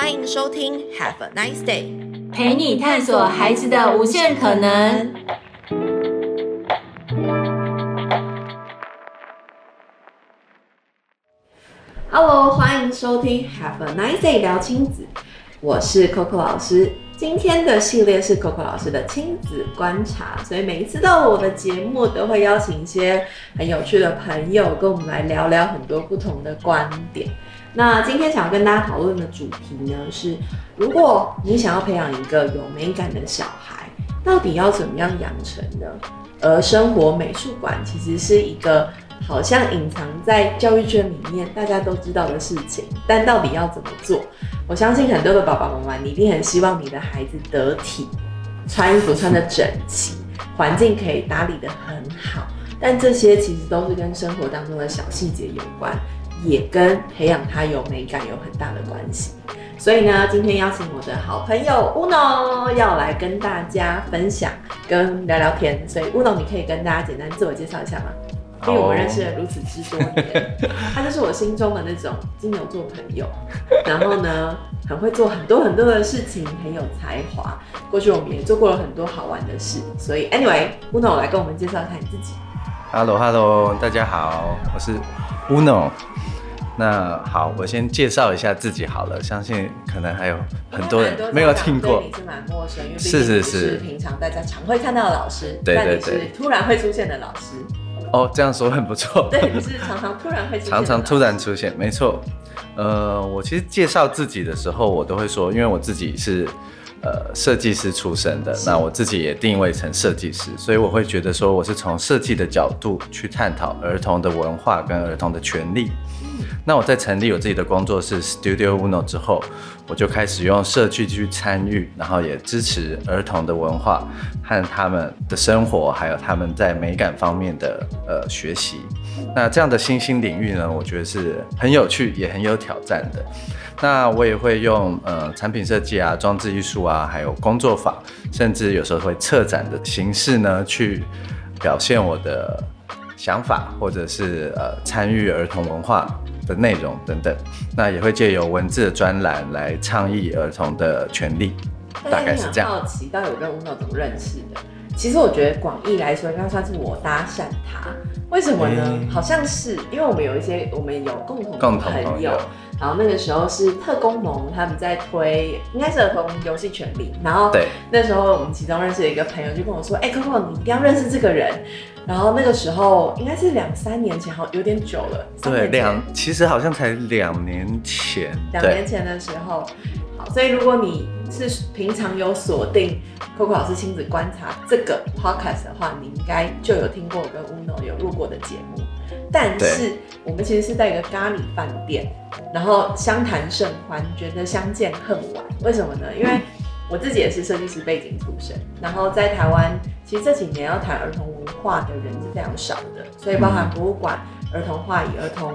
欢迎收听 Have a nice day，陪你探索孩子的无限可能。Hello，欢迎收听 Have a nice day 聊亲子，我是 Coco 老师。今天的系列是 Coco 老师的亲子观察，所以每一次到了我的节目，都会邀请一些很有趣的朋友，跟我们来聊聊很多不同的观点。那今天想要跟大家讨论的主题呢，是如果你想要培养一个有美感的小孩，到底要怎么样养成呢？而生活美术馆其实是一个好像隐藏在教育圈里面大家都知道的事情，但到底要怎么做？我相信很多的爸爸妈妈，你一定很希望你的孩子得体，穿衣服穿得整齐，环境可以打理得很好，但这些其实都是跟生活当中的小细节有关。也跟培养他有美感有很大的关系，所以呢，今天邀请我的好朋友 Uno 要来跟大家分享跟聊聊天，所以 Uno 你可以跟大家简单自我介绍一下吗？因为我们认识了如此之多年，他就是我心中的那种金牛座朋友，然后呢，很会做很多很多的事情，很有才华。过去我们也做过了很多好玩的事，所以 Anyway，Uno 来跟我们介绍一下你自己。Hello，Hello，大家好，我是 Uno。那好，我先介绍一下自己好了。相信可能还有很多人没有听过。你是蛮陌生，因为是是是平常大家常会看到的老师，对对对，突然会出现的老师。哦，这样说很不错。对，你是常常突然会出现，常常突然出现，没错。呃，我其实介绍自己的时候，我都会说，因为我自己是呃设计师出身的，那我自己也定位成设计师，所以我会觉得说，我是从设计的角度去探讨儿童的文化跟儿童的权利。那我在成立我自己的工作室 Studio Uno 之后，我就开始用设计去参与，然后也支持儿童的文化和他们的生活，还有他们在美感方面的呃学习。那这样的新兴领域呢，我觉得是很有趣，也很有挑战的。那我也会用呃产品设计啊、装置艺术啊，还有工作坊，甚至有时候会策展的形式呢，去表现我的想法，或者是呃参与儿童文化的内容等等，那也会借由文字的专栏来倡议儿童的权利，大概是这样。好奇到底有跟 Uno 怎么认识的？其实我觉得广义来说，应该算是我搭讪他。为什么呢？欸、好像是因为我们有一些我们有共同的朋友，然后那个时候是特工盟他们在推，应该是儿童游戏权利。然后对那时候我们其中认识的一个朋友就跟我说：“哎，Coco，你一定要认识这个人。”然后那个时候应该是两三年前，好有点久了。对，两其实好像才两年前。两年前的时候，好，所以如果你是平常有锁定 Coco 老师亲子观察这个 podcast 的话，你应该就有听过我跟 Uno 有录过的节目。但是我们其实是在一个咖喱饭店，然后相谈甚欢，觉得相见恨晚。为什么呢？因为我自己也是设计师背景出身，然后在台湾，其实这几年要谈儿童文化的人是非常少的，所以包含博物馆、儿童画椅、儿童，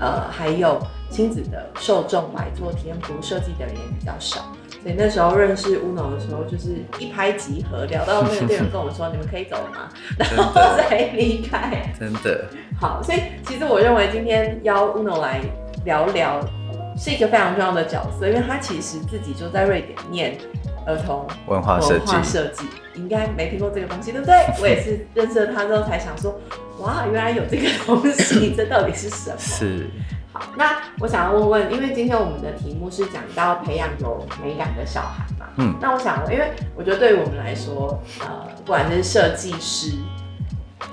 呃，还有亲子的受众来做体验服务设计的人也比较少。所以那时候认识 Uno 的时候，就是一拍即合，聊到那个店员跟我说：“ 你们可以走了吗？”然后再离开。真的。好，所以其实我认为今天邀 Uno 来聊聊。是一个非常重要的角色，因为他其实自己就在瑞典念儿童文化设计，设计应该没听过这个东西，对不对？我也是认识了他之后才想说，哇，原来有这个东西，这到底是什么？是。好，那我想要问问，因为今天我们的题目是讲到培养有美感的小孩嘛，嗯，那我想问，因为我觉得对于我们来说，呃，不管是设计师。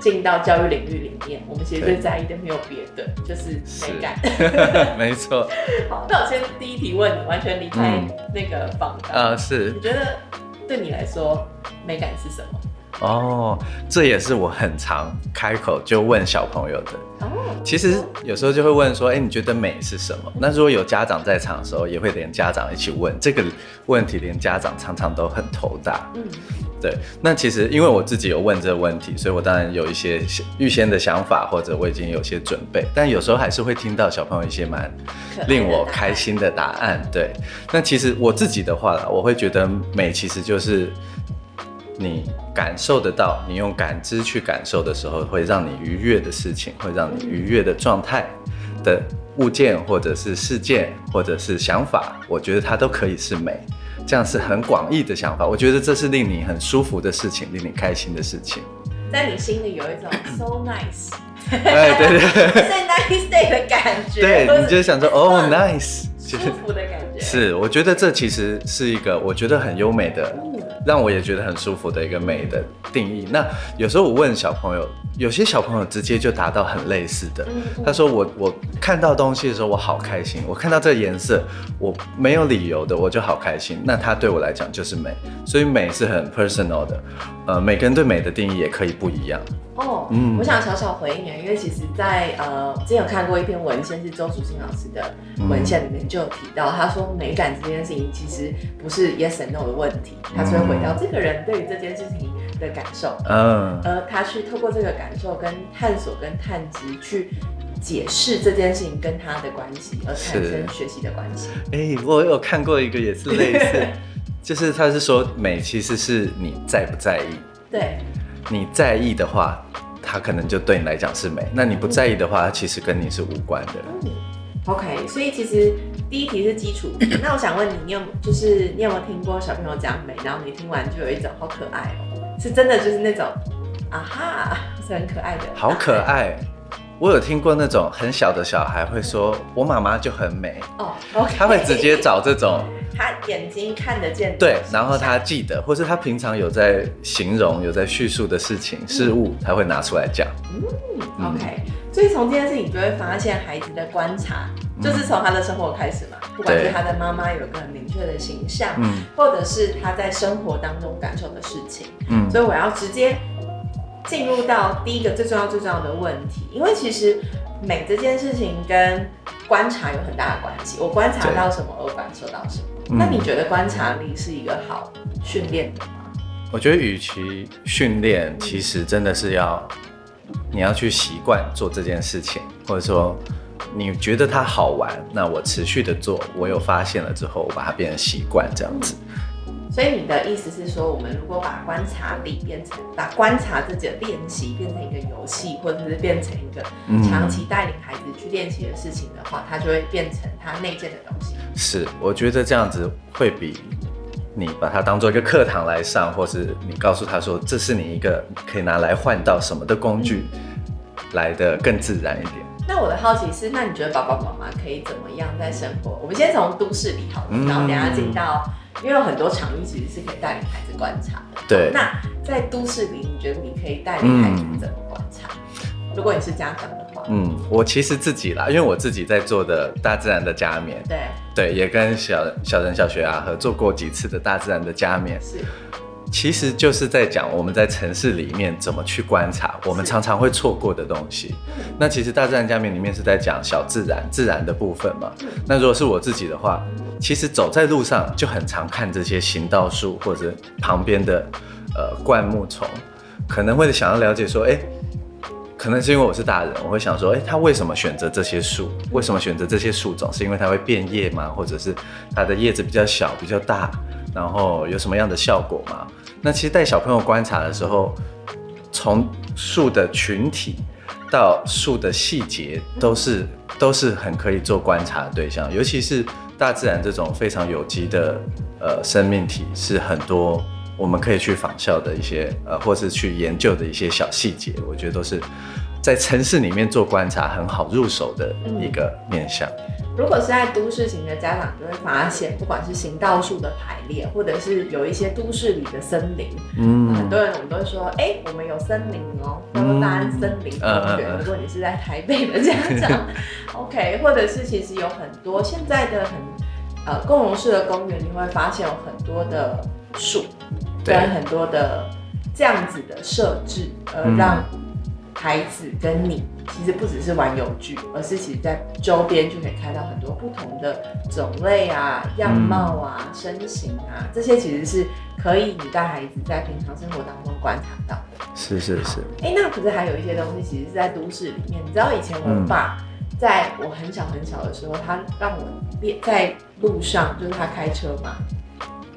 进到教育领域里面，我们其实最在意的没有别的，就是美感。没错。好，那我先第一题问你，完全离开那个访谈。啊、嗯呃，是。你觉得对你来说，美感是什么？哦，这也是我很常开口就问小朋友的。哦。其实有时候就会问说，哎、欸，你觉得美是什么？那如果有家长在场的时候，也会连家长一起问这个问题，连家长常常都很头大。嗯。对，那其实因为我自己有问这个问题，所以我当然有一些预先的想法，或者我已经有些准备。但有时候还是会听到小朋友一些蛮令我开心的答案。对，那其实我自己的话啦，我会觉得美其实就是你感受得到，你用感知去感受的时候，会让你愉悦的事情，会让你愉悦的状态的物件，或者是事件，或者是想法，我觉得它都可以是美。这样是很广义的想法，我觉得这是令你很舒服的事情，令你开心的事情。在你心里有一种 so nice，哎，对对对，say nice day 的感觉。对，你就想说哦，nice，舒服的感觉。是，我觉得这其实是一个我觉得很优美的。让我也觉得很舒服的一个美的定义。那有时候我问小朋友，有些小朋友直接就达到很类似的。他说我：“我我看到东西的时候，我好开心。我看到这个颜色，我没有理由的，我就好开心。那它对我来讲就是美。所以美是很 personal 的。呃，每个人对美的定义也可以不一样。”哦，嗯，我想小小回应啊，因为其实在，在呃，之前有看过一篇文献，是周淑欣老师的文献里面就有提到，他说美感这件事情其实不是 yes and no 的问题，他是会回到这个人对于这件事情的感受，嗯，而他去透过这个感受跟探索跟探知去解释这件事情跟他的关系，而产生学习的关系。哎、欸，我有看过一个也是类似，就是他是说美其实是你在不在意，对。你在意的话，他可能就对你来讲是美；那你不在意的话，它其实跟你是无关的。嗯，OK。所以其实第一题是基础。那我想问你，你有就是你有没有听过小朋友讲美，然后你听完就有一种好可爱哦，是真的就是那种啊哈，是很可爱的。好可爱。我有听过那种很小的小孩会说：“我妈妈就很美。”哦，OK。他会直接找这种。他眼睛看得见，对，然后他记得，或是他平常有在形容、有在叙述的事情、嗯、事物，他会拿出来讲。嗯，OK。所以从这件事情，你就会发现孩子的观察，就是从他的生活开始嘛。不管是他的妈妈有个很明确的形象，嗯，或者是他在生活当中感受的事情，嗯。所以我要直接进入到第一个最重要、最重要的问题，因为其实美这件事情跟观察有很大的关系。我观察到什么，我感受到什么。那你觉得观察力是一个好训练的吗？我觉得，与其训练，其实真的是要你要去习惯做这件事情，或者说你觉得它好玩，那我持续的做，我有发现了之后，我把它变成习惯这样子。所以你的意思是说，我们如果把观察力变成，把观察自己的练习变成一个游戏，或者是变成一个长期带领孩子去练习的事情的话，它就会变成他内建的东西。是，我觉得这样子会比你把它当做一个课堂来上，或是你告诉他说这是你一个可以拿来换到什么的工具，来的更自然一点。那我的好奇是，那你觉得爸爸妈妈可以怎么样在生活？我们先从都市里好了，然后等下进到。因为有很多场域其实是可以带领孩子观察的。对。那在都市里，你觉得你可以带领孩子怎么观察？嗯、如果你是家长的话。嗯，我其实自己啦，因为我自己在做的大自然的加冕。对。对，也跟小小人小学啊合作过几次的大自然的加冕。是。其实就是在讲我们在城市里面怎么去观察，我们常常会错过的东西。那其实大自然加冕里面是在讲小自然自然的部分嘛。那如果是我自己的话。其实走在路上就很常看这些行道树或者旁边的呃灌木丛，可能会想要了解说，哎，可能是因为我是大人，我会想说，哎，他为什么选择这些树？为什么选择这些树种？是因为它会变叶吗？或者是它的叶子比较小、比较大，然后有什么样的效果吗？那其实带小朋友观察的时候，从树的群体到树的细节，都是都是很可以做观察的对象，尤其是。大自然这种非常有机的呃生命体，是很多我们可以去仿效的一些呃，或是去研究的一些小细节，我觉得都是在城市里面做观察很好入手的一个面向。如果是在都市型的家长，就会发现，不管是行道树的排列，或者是有一些都市里的森林，嗯，很多人我们都会说，哎、欸，我们有森林哦，叫做大安森林公园。如果你是在台北的家长，OK，或者是其实有很多现在的很。呃，共融式的公园，你会发现有很多的树，跟很多的这样子的设置，呃，让孩子跟你其实不只是玩游具，而是其实在周边就可以看到很多不同的种类啊、样貌啊、身形啊，这些其实是可以你带孩子在平常生活当中观察到的。是是是。哎、欸，那可是还有一些东西，其实是在都市里面。你知道以前我爸。嗯在我很小很小的时候，他让我练在路上，就是他开车嘛，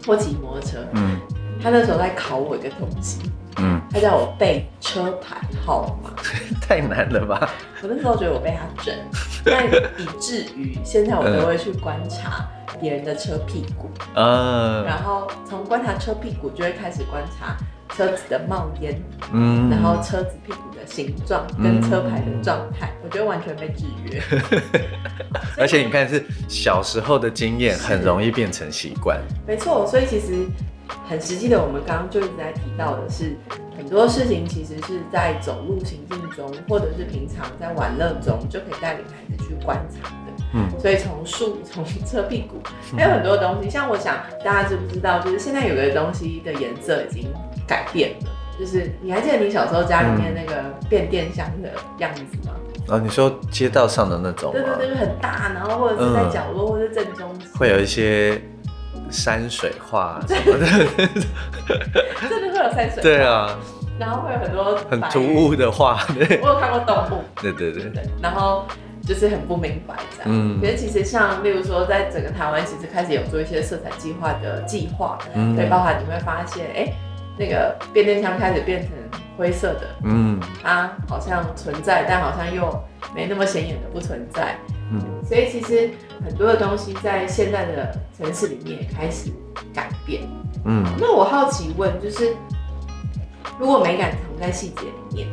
或骑摩托车，嗯，他那时候在考我一个东西，嗯，他叫我背车牌号码，太难了吧？我那时候觉得我被他整，但以至于现在我都会去观察别人的车屁股，嗯，然后从观察车屁股就会开始观察车子的冒烟，嗯，然后车子屁股的形状跟车牌的状态，我觉得完全被制约。而且你看，是小时候的经验很容易变成习惯。没错，所以其实很实际的，我们刚刚就一直在提到的是，很多事情其实是在走路行进中，或者是平常在玩乐中，就可以带领孩子去观察的。嗯，所以从树、从车屁股，还有很多东西，像我想大家知不知道，就是现在有个东西的颜色已经改变了，就是你还记得你小时候家里面那个变电箱的样子吗？啊，你说街道上的那种？对对对，很大，然后或者是在角落，或者正中，会有一些山水画什么的，真的会有山水画。对啊，然后会有很多很突兀的画。我有看过动物。对对对。对，然后。就是很不明白这样，嗯，可是其实像例如说，在整个台湾，其实开始有做一些色彩计划的计划，嗯，对，包含你会发现，哎、欸，那个变电箱开始变成灰色的，嗯，它好像存在，但好像又没那么显眼的不存在，嗯，所以其实很多的东西在现在的城市里面也开始改变，嗯，那我好奇问，就是如果美感藏在细节里面，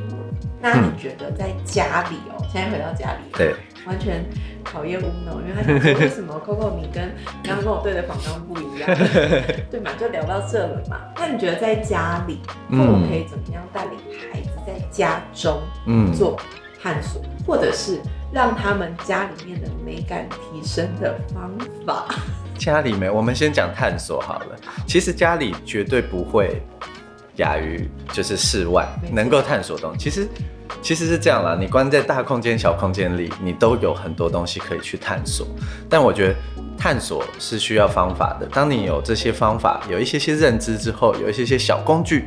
那你觉得在家里哦、喔？现在回到家里，对，完全讨厌 Uno，因为他想说 为什么 Coco 你跟刚刚跟我对的访纲不一样，对嘛？就聊到这了嘛。那你觉得在家里，父母可以怎么样带领孩子在家中做探索，嗯、或者是让他们家里面的美感提升的方法？家里面，我们先讲探索好了。其实家里绝对不会亚于就是室外能够探索的东西。其实。其实是这样啦，你关在大空间、小空间里，你都有很多东西可以去探索。但我觉得探索是需要方法的。当你有这些方法，有一些些认知之后，有一些些小工具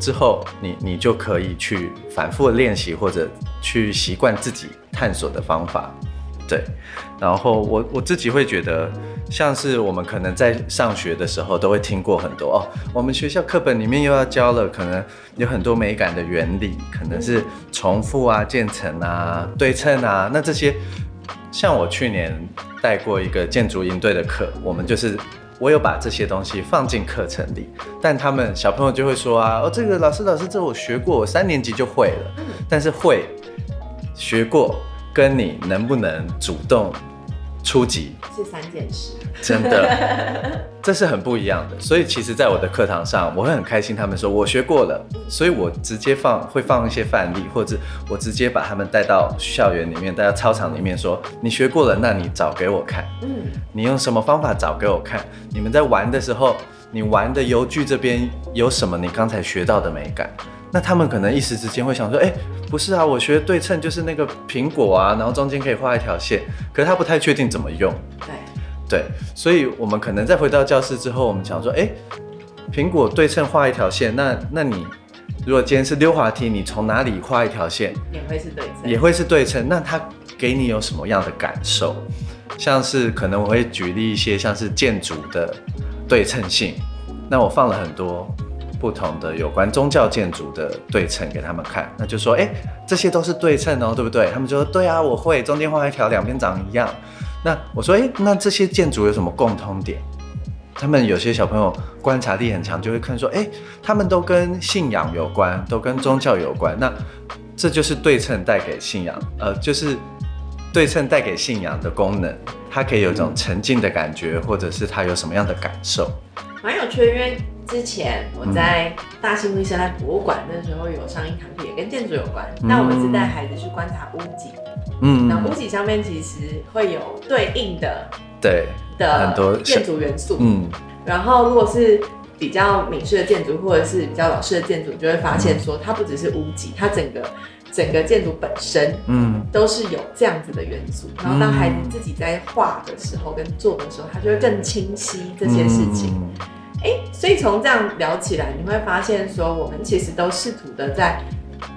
之后，你你就可以去反复的练习，或者去习惯自己探索的方法。对，然后我我自己会觉得。像是我们可能在上学的时候都会听过很多哦，我们学校课本里面又要教了，可能有很多美感的原理，可能是重复啊、渐层啊、对称啊。那这些，像我去年带过一个建筑营队的课，我们就是我有把这些东西放进课程里，但他们小朋友就会说啊，哦，这个老师老师，这我学过，我三年级就会了。但是会学过，跟你能不能主动出击是三件事，真的，这是很不一样的。所以其实，在我的课堂上，我会很开心。他们说我学过了，所以我直接放会放一些范例，或者我直接把他们带到校园里面，带到操场里面，说你学过了，那你找给我看。嗯，你用什么方法找给我看？你们在玩的时候，你玩的游具这边有什么？你刚才学到的美感？那他们可能一时之间会想说，哎，不是啊，我学对称就是那个苹果啊，然后中间可以画一条线，可是他不太确定怎么用。对，对，所以我们可能再回到教室之后，我们想说，哎，苹果对称画一条线，那那你如果今天是溜滑梯，你从哪里画一条线，也会是对称，也会是对称，那它给你有什么样的感受？像是可能我会举例一些，像是建筑的对称性，那我放了很多。不同的有关宗教建筑的对称给他们看，那就说，哎、这些都是对称哦，对不对？他们就说，对啊，我会，中间画一条，两边长一样。那我说，哎、那这些建筑有什么共通点？他们有些小朋友观察力很强，就会看说，哎、他们都跟信仰有关，都跟宗教有关。那这就是对称带给信仰，呃，就是对称带给信仰的功能，它可以有一种沉浸的感觉，或者是它有什么样的感受？蛮有趣的，因为。之前我在大兴路生态博物馆那时候有上一堂课，也跟建筑有关。那、嗯、我们是带孩子去观察屋脊，嗯，那屋脊上面其实会有对应的，对的很多建筑元素，嗯。然后如果是比较美式的建筑，或者是比较老式的建筑，就会发现说，它不只是屋脊，它整个整个建筑本身，嗯，都是有这样子的元素。然后当孩子自己在画的时候跟做的时候，他就会更清晰这些事情。嗯所以从这样聊起来，你会发现说，我们其实都试图的在，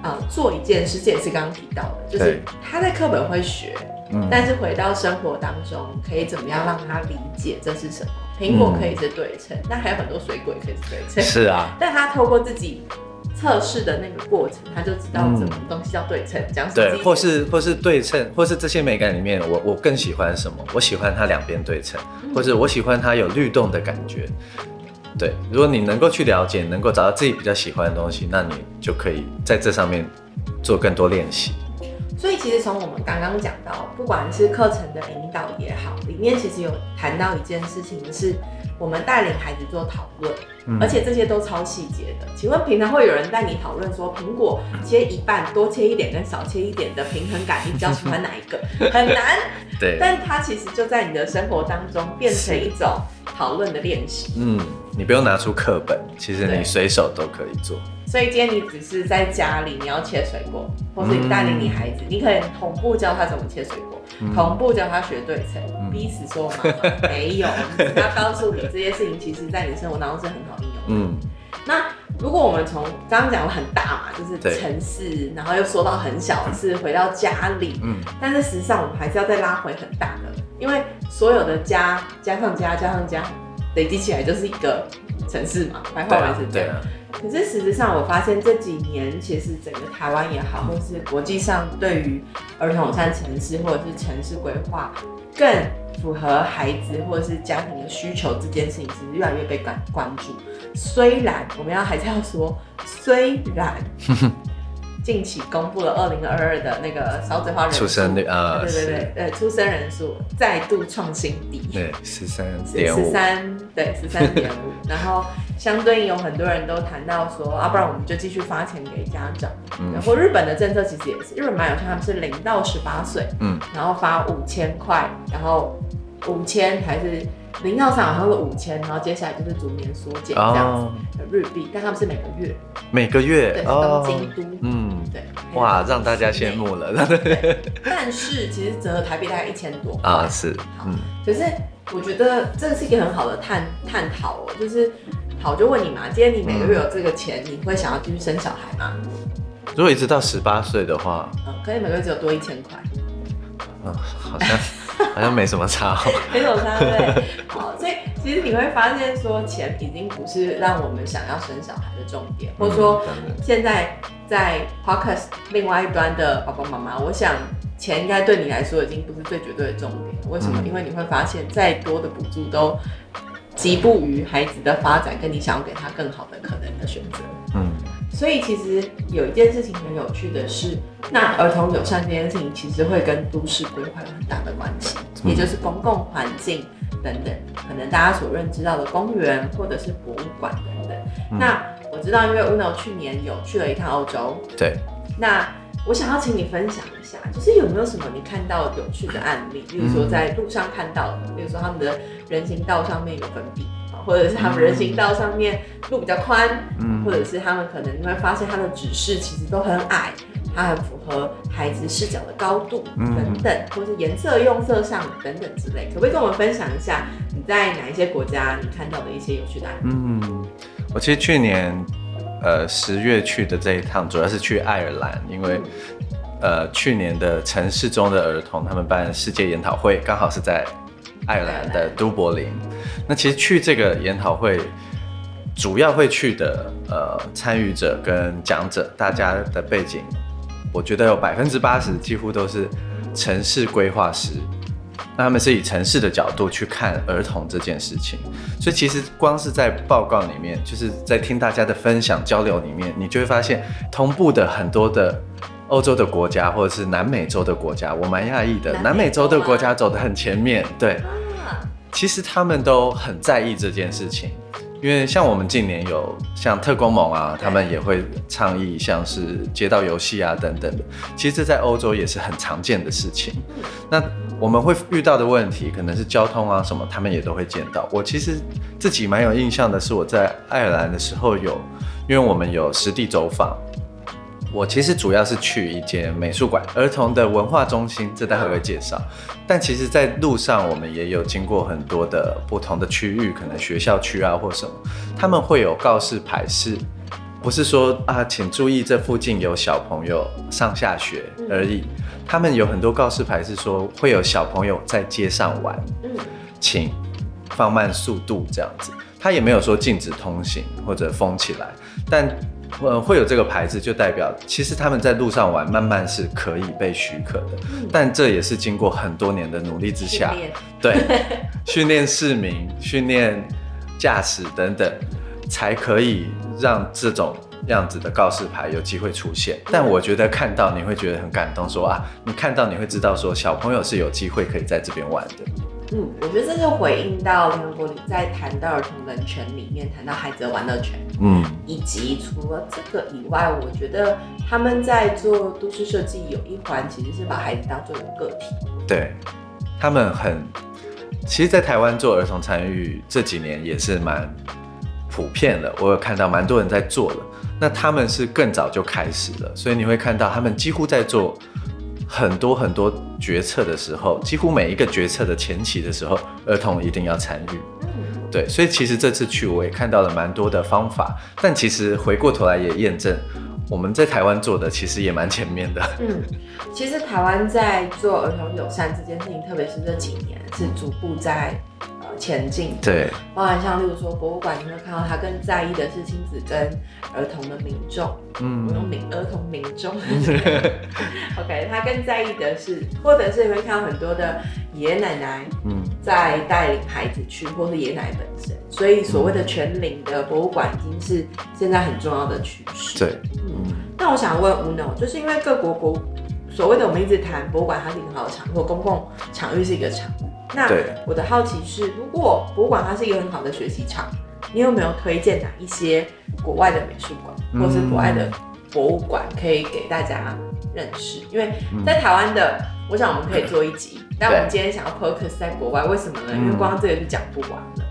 呃，做一件事，这也是刚刚提到的，就是他在课本会学，嗯，但是回到生活当中，可以怎么样让他理解这是什么？苹果可以是对称，那、嗯、还有很多水果也可以是对称。是啊，但他透过自己测试的那个过程，他就知道什么东西叫对称，讲、嗯、对，或是或是对称，或是这些美感里面，我我更喜欢什么？我喜欢它两边对称，或是我喜欢它有律动的感觉。对，如果你能够去了解，能够找到自己比较喜欢的东西，那你就可以在这上面做更多练习。所以其实从我们刚刚讲到，不管是课程的引导也好，里面其实有谈到一件事情是，我们带领孩子做讨论，嗯、而且这些都超细节的。请问平常会有人带你讨论说，苹果切一半，多切一点跟少切一点的平衡感，你比较喜欢哪一个？很难。对。但它其实就在你的生活当中变成一种讨论的练习。嗯，你不用拿出课本，其实你随手都可以做。所以今天你只是在家里，你要切水果，或是你带领你孩子，嗯、你可以同步教他怎么切水果，嗯、同步教他学对称，嗯、彼此说嘛，没有，他告诉你这些事情，其实在你生活当中是很好应用的。嗯，那如果我们从刚刚讲的很大嘛，就是城市，然后又说到很小是回到家里，嗯，但是实际上我们还是要再拉回很大的，因为所有的家加上家加上家，累积起来就是一个城市嘛，白话文是这样。可是实质上，我发现这几年其实整个台湾也好，或是国际上对于儿童友善城市或者是城市规划更符合孩子或者是家庭的需求这件事情，其实越来越被关关注。虽然我们要还是要说，虽然。近期公布了二零二二的那个少子化人数，出生率啊，对对对，呃，出生人数再度创新低，对，十三点五，十三，对，十三点五。然后相对应有很多人都谈到说，啊，不然我们就继续发钱给家长。嗯、然后日本的政策其实也是，日本蛮有趣，他们是零到十八岁，嗯，然后发五千块，然后五千还是。零到三好像是五千，然后接下来就是逐年缩减这样子的日币，但他们是每个月，每个月，对，东京都，嗯，对，哇，让大家羡慕了，但是其实折合台币大概一千多。啊，是，嗯，可是我觉得这是一个很好的探探讨哦，就是好，就问你嘛，今天你每个月有这个钱，你会想要继续生小孩吗？如果一直到十八岁的话，嗯，可以每个月只有多一千块，嗯，好像。好像没什么差，没什么差，对。好，所以其实你会发现，说钱已经不是让我们想要生小孩的重点，或者说现在在 Podcast 另外一端的爸爸妈妈，我想钱应该对你来说已经不是最绝对的重点。为什么？因为你会发现，再多的补助都及不于孩子的发展，跟你想要给他更好的可能的选择。嗯。所以其实有一件事情很有趣的是，那儿童友善这件事情其实会跟都市规划有很大的关系，也就是公共环境等等，可能大家所认知到的公园或者是博物馆等等。那我知道，因为 Uno 去年有去了一趟欧洲，对。那我想要请你分享一下，就是有没有什么你看到有趣的案例，比如说在路上看到的，比如说他们的人行道上面有粉笔。或者是他们人行道上面路比较宽，嗯，或者是他们可能你会发现他的指示其实都很矮，它很符合孩子视角的高度等等，嗯、或是颜色用色上等等之类，可不可以跟我们分享一下你在哪一些国家你看到的一些有趣的案例？嗯，我其实去年呃十月去的这一趟主要是去爱尔兰，因为、嗯、呃去年的城市中的儿童他们办世界研讨会，刚好是在。爱尔兰的都柏林，那其实去这个研讨会，主要会去的呃参与者跟讲者，大家的背景，我觉得有百分之八十几乎都是城市规划师，那他们是以城市的角度去看儿童这件事情，所以其实光是在报告里面，就是在听大家的分享交流里面，你就会发现同步的很多的。欧洲的国家或者是南美洲的国家，我蛮讶异的。南美洲的国家走得很前面，对，其实他们都很在意这件事情，因为像我们近年有像特工盟啊，他们也会倡议像是街道游戏啊等等的。其实这在欧洲也是很常见的事情。那我们会遇到的问题可能是交通啊什么，他们也都会见到。我其实自己蛮有印象的是我在爱尔兰的时候有，因为我们有实地走访。我其实主要是去一间美术馆、儿童的文化中心，这待会会介绍。但其实，在路上我们也有经过很多的不同的区域，可能学校区啊或什么，他们会有告示牌是不是说啊，请注意这附近有小朋友上下学而已。嗯、他们有很多告示牌是说会有小朋友在街上玩，嗯，请放慢速度这样子。他也没有说禁止通行或者封起来，但呃会有这个牌子，就代表其实他们在路上玩慢慢是可以被许可的。嗯、但这也是经过很多年的努力之下，对，训练市民、训练驾驶等等。才可以让这种样子的告示牌有机会出现，但我觉得看到你会觉得很感动说，说啊，你看到你会知道说小朋友是有机会可以在这边玩的。嗯，我觉得这就回应到联合国里在谈到儿童人权里面谈到孩子的玩乐权，嗯，以及除了这个以外，我觉得他们在做都市设计有一环其实是把孩子当做一个个体，对，他们很，其实，在台湾做儿童参与这几年也是蛮。普遍的，我有看到蛮多人在做的，那他们是更早就开始了，所以你会看到他们几乎在做很多很多决策的时候，几乎每一个决策的前期的时候，儿童一定要参与。对，所以其实这次去我也看到了蛮多的方法，但其实回过头来也验证，我们在台湾做的其实也蛮前面的。嗯，其实台湾在做儿童友善这件事情，特别是这几年是逐步在。前进。对，包含像例如说博物馆，你会看到他更在意的是亲子跟儿童的民众，嗯，我用民儿童民众，OK，他更在意的是，或者是你会看到很多的爷爷奶奶，嗯，在带领孩子去，或是爷爷奶奶本身，所以所谓的全龄的博物馆已经是现在很重要的趋势。对，嗯，那我想问吴 no 就是因为各国国所谓的我们一直谈博物馆，它是一好的场，或公共场域是一个场。那我的好奇是，如果博物馆它是一个很好的学习场，你有没有推荐哪一些国外的美术馆，或是国外的博物馆可以给大家认识？因为在台湾的，我想我们可以做一集，但我们今天想要 focus 在国外，为什么呢？因为光这个就讲不完了。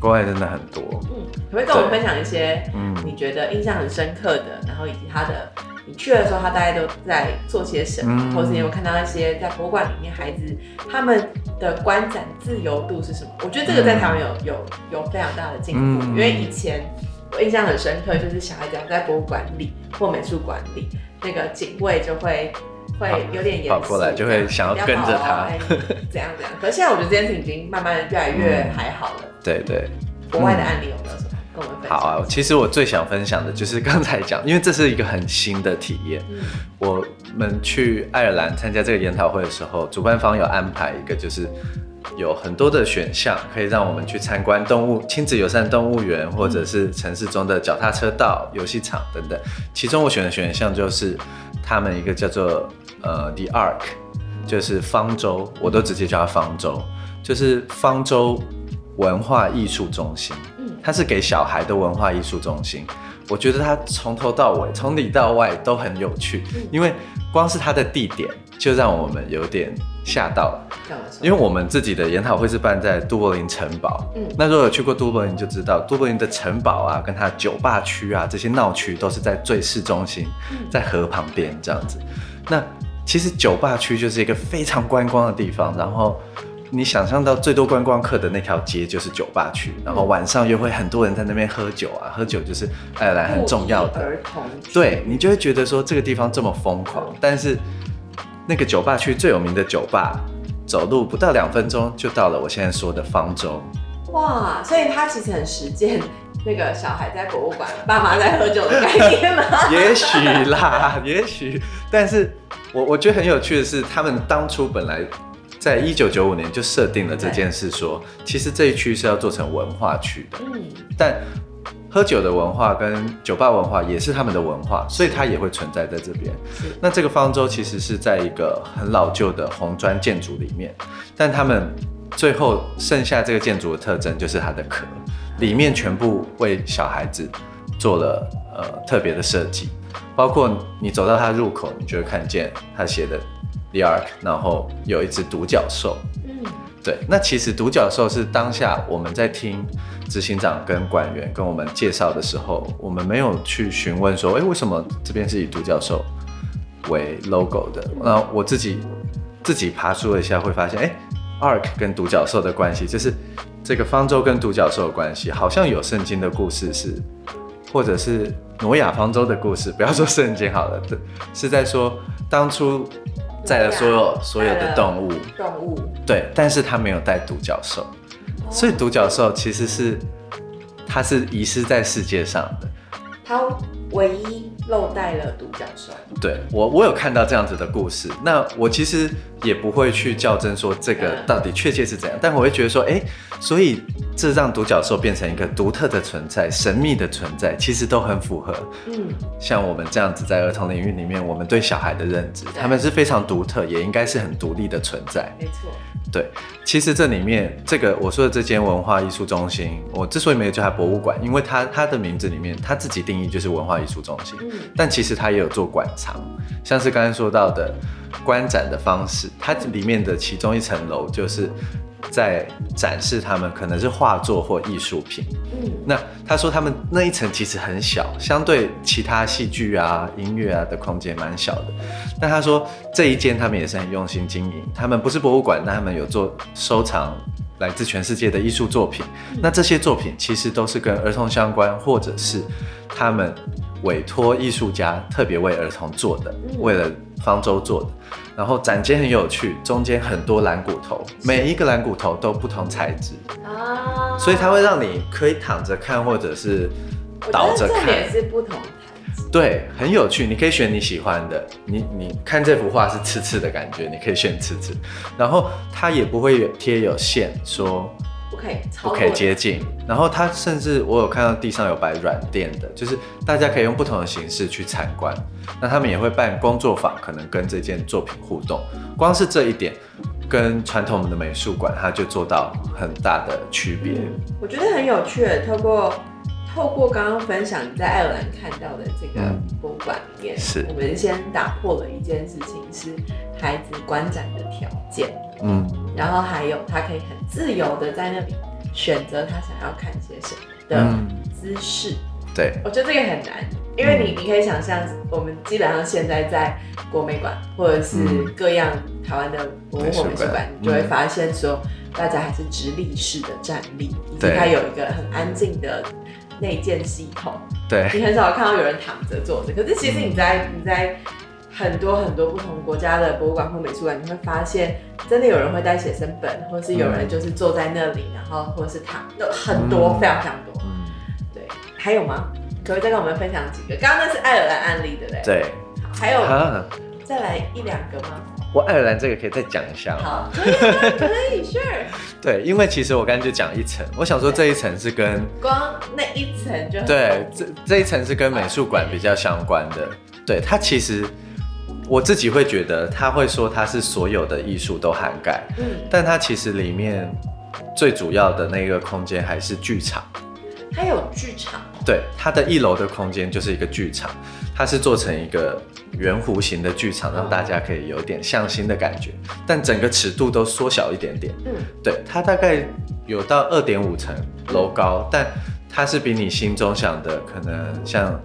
国外真的很多，嗯，可不可以跟我们分享一些，嗯，你觉得印象很深刻的，然后以及它的。你去的时候，他大概都在做些什么？嗯、或者你有看到一些在博物馆里面孩子他们的观展自由度是什么？我觉得这个在台湾有有有非常大的进步，嗯、因为以前我印象很深刻，就是小孩子在博物馆里或美术馆里，那个警卫就会会有点严肃，跑过来就会想要跟着他，怎样怎样。可是现在我觉得这件事情已经慢慢越来越还好了。嗯、对对，国外的案例有没有什么？好啊，其实我最想分享的就是刚才讲，因为这是一个很新的体验。嗯、我们去爱尔兰参加这个研讨会的时候，主办方有安排一个，就是有很多的选项可以让我们去参观动物亲子友善动物园，或者是城市中的脚踏车道、游戏场等等。其中我选的选项就是他们一个叫做呃 The Ark，就是方舟，我都直接叫它方舟，就是方舟文化艺术中心。它是给小孩的文化艺术中心，我觉得它从头到尾，从里到外都很有趣，因为光是它的地点就让我们有点吓到了。因为我们自己的研讨会是办在都柏林城堡，嗯，那如果有去过都柏林就知道，都柏林的城堡啊，跟它酒吧区啊这些闹区都是在最市中心，在河旁边这样子。那其实酒吧区就是一个非常观光的地方，然后。你想象到最多观光客的那条街就是酒吧区，然后晚上又会很多人在那边喝酒啊，喝酒就是爱尔兰很重要的儿童。对，你就会觉得说这个地方这么疯狂，但是那个酒吧区最有名的酒吧，走路不到两分钟就到了。我现在说的方舟。哇，所以他其实很实践那个小孩在博物馆，爸妈在喝酒的概念吗？也许啦，也许。但是我我觉得很有趣的是，他们当初本来。在一九九五年就设定了这件事，说其实这一区是要做成文化区的。嗯，但喝酒的文化跟酒吧文化也是他们的文化，所以它也会存在在这边。那这个方舟其实是在一个很老旧的红砖建筑里面，但他们最后剩下这个建筑的特征就是它的壳，里面全部为小孩子做了呃特别的设计，包括你走到它入口，你就会看见它写的。The Ark，然后有一只独角兽。嗯，对，那其实独角兽是当下我们在听执行长跟管员跟我们介绍的时候，我们没有去询问说，哎，为什么这边是以独角兽为 logo 的？那我自己自己爬出了一下，会发现，哎，Ark 跟独角兽的关系，就是这个方舟跟独角兽的关系，好像有圣经的故事是或者是挪亚方舟的故事，不要说圣经好了，是在说当初载了所有所有的动物，动物。对，但是他没有带独角兽，所以独角兽其实是它是遗失在世界上的，它唯一。漏带了独角兽，对，我我有看到这样子的故事，那我其实也不会去较真说这个到底确切是怎样，但我会觉得说，哎，所以这让独角兽变成一个独特的存在、神秘的存在，其实都很符合。嗯，像我们这样子在儿童领域里面，我们对小孩的认知，他们是非常独特，也应该是很独立的存在。没错。对，其实这里面这个我说的这间文化艺术中心，我之所以没有叫它博物馆，因为它它的名字里面，它自己定义就是文化艺术中心。嗯，但其实它也有做馆藏，像是刚才说到的观展的方式，它里面的其中一层楼就是。在展示他们可能是画作或艺术品。嗯，那他说他们那一层其实很小，相对其他戏剧啊、音乐啊的空间蛮小的。但他说这一间他们也是很用心经营，他们不是博物馆，但他们有做收藏来自全世界的艺术作品。那这些作品其实都是跟儿童相关，或者是他们委托艺术家特别为儿童做的，为了方舟做的。然后展间很有趣，中间很多蓝骨头，每一个蓝骨头都不同材质啊，所以它会让你可以躺着看，或者是倒着看，也是不同。对，很有趣，你可以选你喜欢的。你你看这幅画是刺刺的感觉，你可以选刺刺，然后它也不会有贴有线说。不可以，不可以接近。然后它甚至我有看到地上有摆软垫的，就是大家可以用不同的形式去参观。那他们也会办工作坊，可能跟这件作品互动。光是这一点，跟传统的美术馆，它就做到很大的区别。我觉得很有趣，透过透过刚刚分享你在爱尔兰看到的这个博物馆里面，是。我们先打破了一件事情，是孩子观展的条件。嗯，然后还有他可以很自由的在那里选择他想要看些什么的姿势。嗯、对，我觉得这个很难，因为你你可以想象，我们基本上现在在国美馆或者是各样台湾的博物馆、美术馆，你就会发现说，大家还是直立式的站立，以及它有一个很安静的内建系统。对，你很少看到有人躺着坐着，可是其实你在你在。很多很多不同国家的博物馆或美术馆，你会发现真的有人会带写生本，或是有人就是坐在那里，然后或者是躺，很多、嗯、非常非常多。还有吗？可不可以再跟我们分享几个？刚刚那是爱尔兰案例，对不对？对。还有、啊、再来一两个吗？我爱尔兰这个可以再讲一下吗？好，可以、啊，可以，Sure。对，因为其实我刚才就讲一层，我想说这一层是跟光那一层就对，这这一层是跟美术馆比较相关的。对，它其实。我自己会觉得，他会说它是所有的艺术都涵盖，嗯，但它其实里面最主要的那个空间还是剧场。它有剧场？对，它的一楼的空间就是一个剧场，它是做成一个圆弧形的剧场，让大家可以有点向心的感觉，但整个尺度都缩小一点点。嗯，对，它大概有到二点五层楼高，但它是比你心中想的可能像。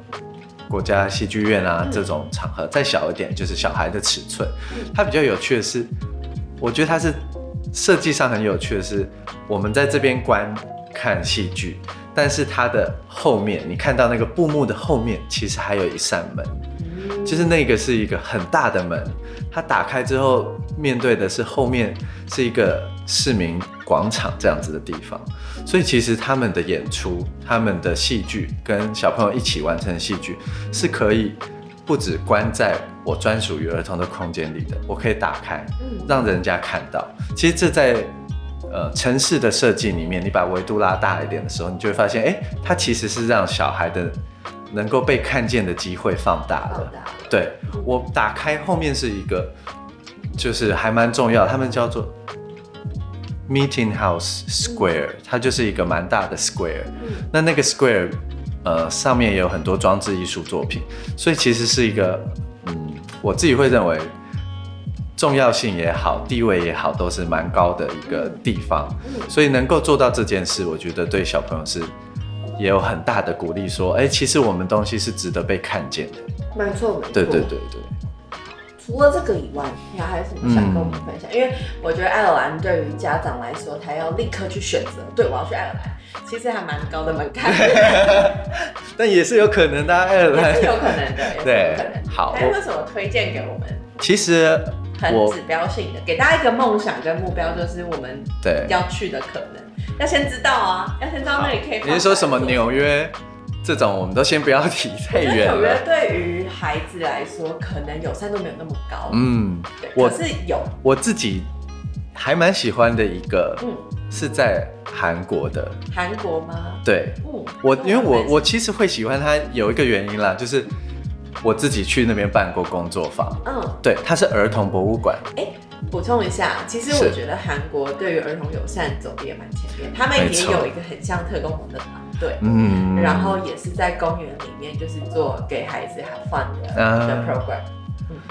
国家戏剧院啊，这种场合再小一点，就是小孩的尺寸。它比较有趣的是，我觉得它是设计上很有趣的是，我们在这边观看戏剧，但是它的后面，你看到那个布幕的后面，其实还有一扇门，就是那个是一个很大的门，它打开之后，面对的是后面是一个市民广场这样子的地方。所以其实他们的演出，他们的戏剧跟小朋友一起完成的戏剧，是可以不止关在我专属于儿童的空间里的，我可以打开，让人家看到。其实这在呃城市的设计里面，你把维度拉大一点的时候，你就会发现，哎，它其实是让小孩的能够被看见的机会放大了。对，我打开后面是一个，就是还蛮重要，他们叫做。Meeting House Square，它就是一个蛮大的 square。那那个 square，呃，上面也有很多装置艺术作品，所以其实是一个，嗯，我自己会认为重要性也好，地位也好，都是蛮高的一个地方。所以能够做到这件事，我觉得对小朋友是也有很大的鼓励。说，哎，其实我们东西是值得被看见的。没错，没错。对对对对。除了这个以外，你还有什么想跟我们分享？嗯、因为我觉得爱尔兰对于家长来说，他要立刻去选择，对，我要去爱尔兰，其实还蛮高的门槛。但也是有可能的，爱尔兰也是有可能的，有可能 对，好。还有什么推荐给我们？其实很指标性的，给大家一个梦想跟目标，就是我们对要去的可能，要先知道啊，要先知道那里可以。你是说什么纽约？这种我们都先不要提太远了。纽约对于孩子来说，可能友善度没有那么高。嗯，对，我是有。我自己还蛮喜欢的一个，嗯，是在韩国的。韩国吗？对，嗯，我因为我我其实会喜欢它有一个原因啦，就是我自己去那边办过工作坊。嗯，对，它是儿童博物馆。哎。补充一下，其实我觉得韩国对于儿童友善走的也蛮前面，他们也有一个很像特工棚的团队，嗯，然后也是在公园里面就是做给孩子 have fun 的、嗯、的 program。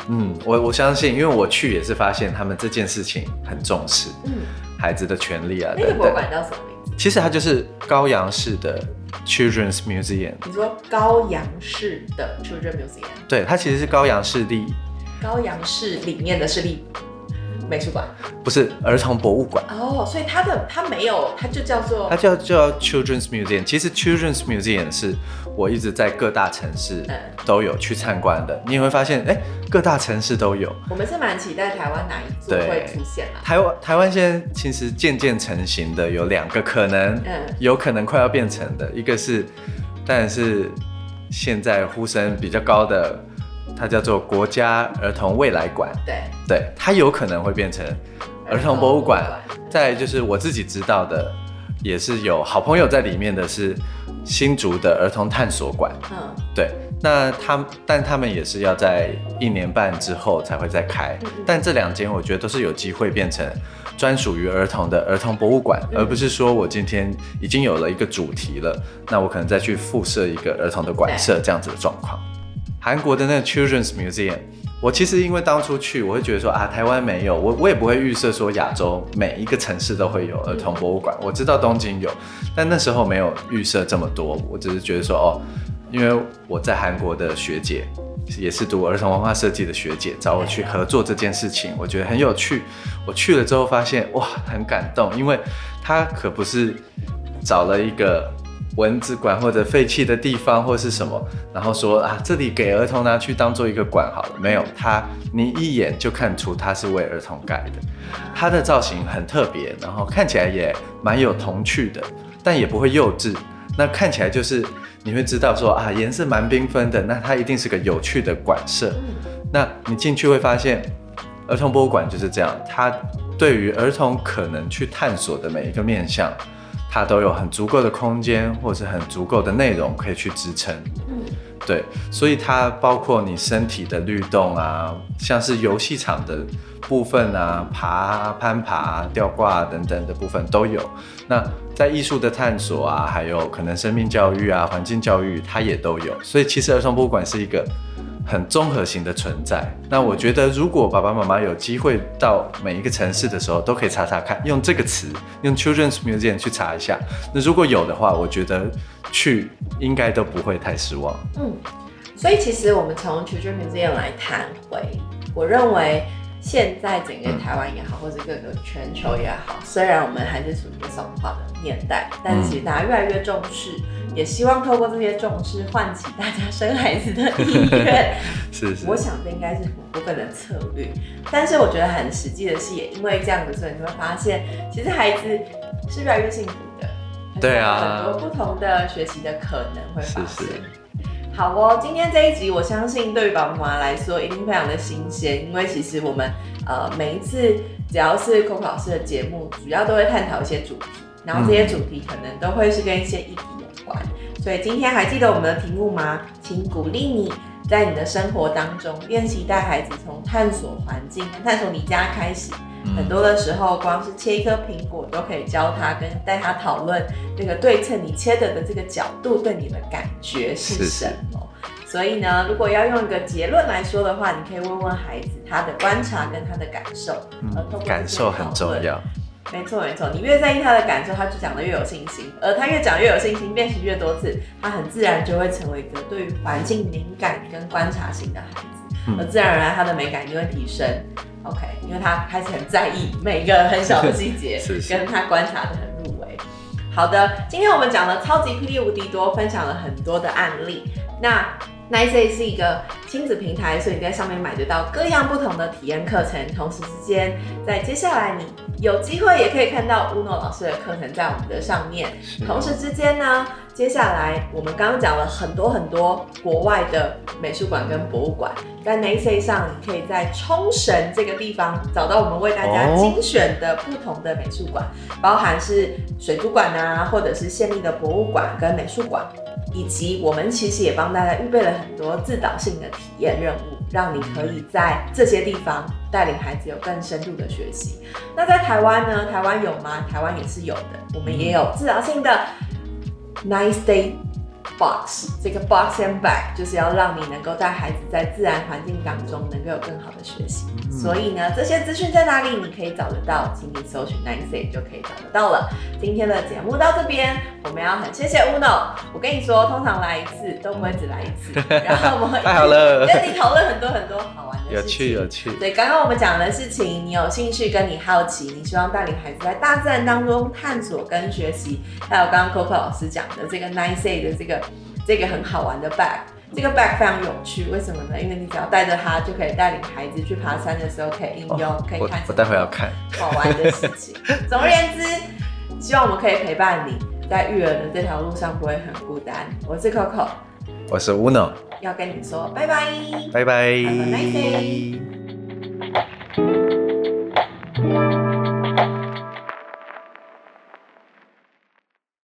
嗯，我我相信，因为我去也是发现他们这件事情很重视，嗯，孩子的权利啊。那个博物馆叫什么名字？其实它就是高阳市的 Children's Museum。你说高阳市的 Children's Museum？对，它其实是高阳市立。高阳市里面的市立。美术馆不是儿童博物馆哦，所以它的它没有，它就叫做它叫叫 Children's Museum。其实 Children's Museum 是我一直在各大城市都有去参观的。你也会发现，哎，各大城市都有。我们是蛮期待台湾哪一座会出现啊？台湾台湾现在其实渐渐成型的有两个可能，嗯，有可能快要变成的，一个是，但是现在呼声比较高的。它叫做国家儿童未来馆，对。对，它有可能会变成儿童博物馆。再就是我自己知道的，也是有好朋友在里面的是新竹的儿童探索馆，嗯，对。那他但他们也是要在一年半之后才会再开，嗯嗯，但这两间我觉得都是有机会变成专属于儿童的儿童博物馆，嗯，而不是说我今天已经有了一个主题了，那我可能再去附设一个儿童的馆舍这样子的状况。韩国的那个 Children's Museum，我其实因为当初去，我会觉得说啊，台湾没有，我我也不会预设说亚洲每一个城市都会有儿童博物馆。我知道东京有，但那时候没有预设这么多，我只是觉得说哦，因为我在韩国的学姐也是读儿童文化设计的学姐，找我去合作这件事情，我觉得很有趣。我去了之后发现哇，很感动，因为他可不是找了一个。蚊子馆或者废弃的地方或是什么，然后说啊，这里给儿童拿去当做一个馆好了。没有，它你一眼就看出它是为儿童盖的。它的造型很特别，然后看起来也蛮有童趣的，但也不会幼稚。那看起来就是你会知道说啊，颜色蛮缤纷的，那它一定是个有趣的馆舍。那你进去会发现，儿童博物馆就是这样，它对于儿童可能去探索的每一个面向。它都有很足够的空间，或是很足够的内容可以去支撑。嗯，对，所以它包括你身体的律动啊，像是游戏场的部分啊，爬、攀爬、吊挂等等的部分都有。那在艺术的探索啊，还有可能生命教育啊、环境教育，它也都有。所以其实儿童博物馆是一个。很综合型的存在。那我觉得，如果爸爸妈妈有机会到每一个城市的时候，都可以查查看，用这个词，用 Children's Museum 去查一下。那如果有的话，我觉得去应该都不会太失望。嗯，所以其实我们从 Children's Museum 来谈回，我认为。现在整个台湾也好，或者各个全球也好，虽然我们还是处于少子化的年代，但其实大家越来越重视，也希望透过这些重视，唤起大家生孩子的意愿。是是，我想这应该是某部分的策略。但是我觉得很实际的是，也因为这样子，所以你会发现，其实孩子是越来越幸福的。对啊，很多不同的学习的可能会发生。是是好哦，今天这一集我相信对于爸爸妈妈来说一定非常的新鲜，因为其实我们呃每一次只要是 Coco 老师的节目，主要都会探讨一些主题，然后这些主题可能都会是跟一些议题有关。所以今天还记得我们的题目吗？请鼓励你在你的生活当中练习带孩子从探索环境、探索你家开始。很多的时候，光是切一颗苹果都可以教他，跟带他讨论这个对称你切的的这个角度对你的感觉是什么。所以呢，如果要用一个结论来说的话，你可以问问孩子他的观察跟他的感受。嗯，感受很重要。没错没错，你越在意他的感受，他就讲得越有信心，而他越讲越有信心，练习越多次，他很自然就会成为一个对于环境敏感跟观察型的孩子。而自然而然他的美感就会提升。OK，因为他开始很在意每一个很小的细节，是是跟他观察的很入微。好的，今天我们讲了超级霹雳无敌多，分享了很多的案例。那 Nice 是一个亲子平台，所以你在上面买得到各样不同的体验课程。同时之间，在接下来你有机会也可以看到 Uno 老师的课程在我们的上面。同时之间呢，接下来我们刚刚讲了很多很多国外的美术馆跟博物馆，在 Nice A 上，你可以在冲绳这个地方找到我们为大家精选的不同的美术馆，包含是水族馆啊，或者是县立的博物馆跟美术馆。以及我们其实也帮大家预备了很多自导性的体验任务，让你可以在这些地方带领孩子有更深度的学习。那在台湾呢？台湾有吗？台湾也是有的，我们也有自导性的 Nice Day。Box 这个 Box and Bag 就是要让你能够带孩子在自然环境当中能够有更好的学习。嗯、所以呢，这些资讯在哪里？你可以找得到，请你搜寻 Nice A 就可以找得到了。今天的节目到这边，我们要很谢谢 Uno。我跟你说，通常来一次都不会只来一次，然后我们太好了，跟你讨论很多很多好玩的事情，有趣有趣。对，刚刚我们讲的事情，你有兴趣跟你好奇，你希望带领孩子在大自然当中探索跟学习，还有刚刚 Coco 老师讲的这个 Nice A 的这个。这个很好玩的 bag，这个 bag 非常有趣，为什么呢？因为你只要带着它，就可以带领孩子去爬山的时候可以应用，哦、可以看。我待会要看好玩的事情。总而言之，希望我们可以陪伴你在育儿的这条路上不会很孤单。我是 Coco，我是 Uno，要跟你说拜拜，拜拜。Have a nice day